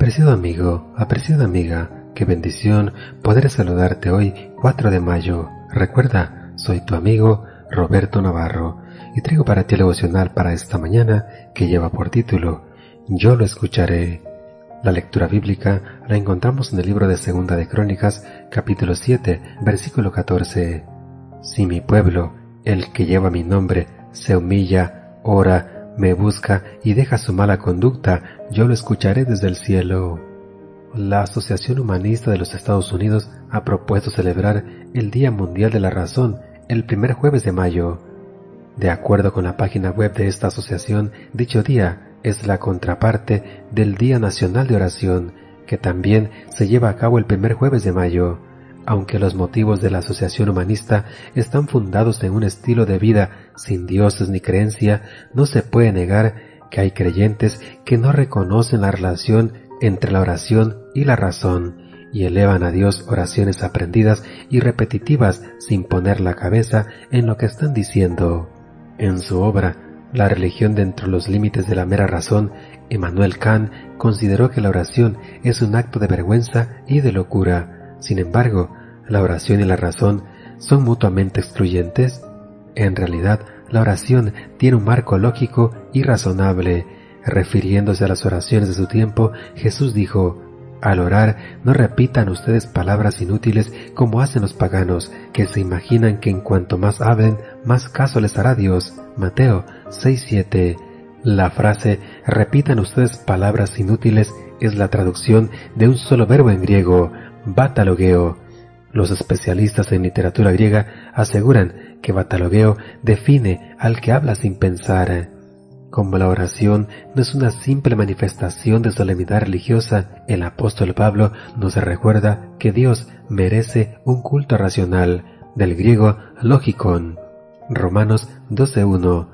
Apreciado amigo, apreciada amiga, qué bendición poder saludarte hoy 4 de mayo. Recuerda, soy tu amigo Roberto Navarro y traigo para ti el devocional para esta mañana que lleva por título Yo lo escucharé. La lectura bíblica la encontramos en el libro de Segunda de Crónicas, capítulo 7, versículo 14. Si mi pueblo, el que lleva mi nombre, se humilla, ora, me busca y deja su mala conducta, yo lo escucharé desde el cielo. La Asociación Humanista de los Estados Unidos ha propuesto celebrar el Día Mundial de la Razón el primer jueves de mayo. De acuerdo con la página web de esta asociación, dicho día es la contraparte del Día Nacional de Oración, que también se lleva a cabo el primer jueves de mayo. Aunque los motivos de la Asociación Humanista están fundados en un estilo de vida sin dioses ni creencia, no se puede negar que hay creyentes que no reconocen la relación entre la oración y la razón, y elevan a Dios oraciones aprendidas y repetitivas sin poner la cabeza en lo que están diciendo. En su obra, la religión dentro de los límites de la mera razón, Emmanuel Kant consideró que la oración es un acto de vergüenza y de locura. Sin embargo, la oración y la razón son mutuamente excluyentes. En realidad, la oración tiene un marco lógico y razonable. Refiriéndose a las oraciones de su tiempo, Jesús dijo, al orar, no repitan ustedes palabras inútiles como hacen los paganos, que se imaginan que en cuanto más hablen, más caso les hará Dios. Mateo 6.7. La frase repitan ustedes palabras inútiles es la traducción de un solo verbo en griego, batalogeo. Los especialistas en literatura griega aseguran que batalogeo define al que habla sin pensar. Como la oración no es una simple manifestación de solemnidad religiosa, el apóstol Pablo nos recuerda que Dios merece un culto racional, del griego logikon. Romanos 12.1.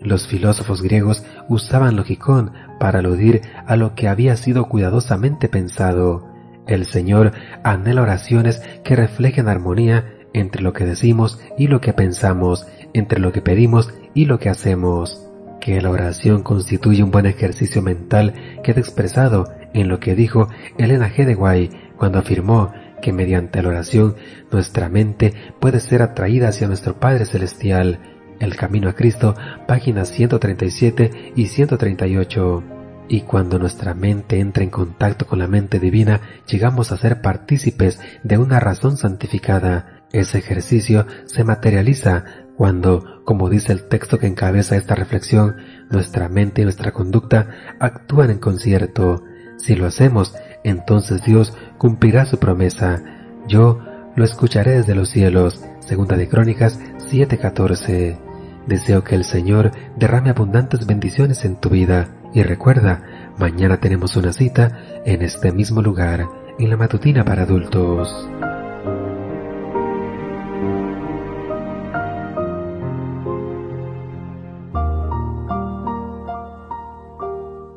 Los filósofos griegos usaban logikon para aludir a lo que había sido cuidadosamente pensado. El Señor anhela oraciones que reflejen armonía entre lo que decimos y lo que pensamos, entre lo que pedimos y lo que hacemos que la oración constituye un buen ejercicio mental queda expresado en lo que dijo Elena G. de Guay cuando afirmó que mediante la oración nuestra mente puede ser atraída hacia nuestro Padre Celestial. El Camino a Cristo, páginas 137 y 138. Y cuando nuestra mente entra en contacto con la mente divina, llegamos a ser partícipes de una razón santificada. Ese ejercicio se materializa cuando, como dice el texto que encabeza esta reflexión, nuestra mente y nuestra conducta actúan en concierto. Si lo hacemos, entonces Dios cumplirá su promesa. Yo lo escucharé desde los cielos. Segunda de Crónicas 7:14. Deseo que el Señor derrame abundantes bendiciones en tu vida. Y recuerda, mañana tenemos una cita en este mismo lugar, en la matutina para adultos.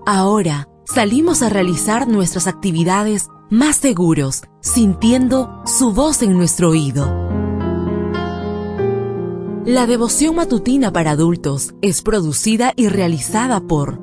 Ahora salimos a realizar nuestras actividades más seguros, sintiendo su voz en nuestro oído. La devoción matutina para adultos es producida y realizada por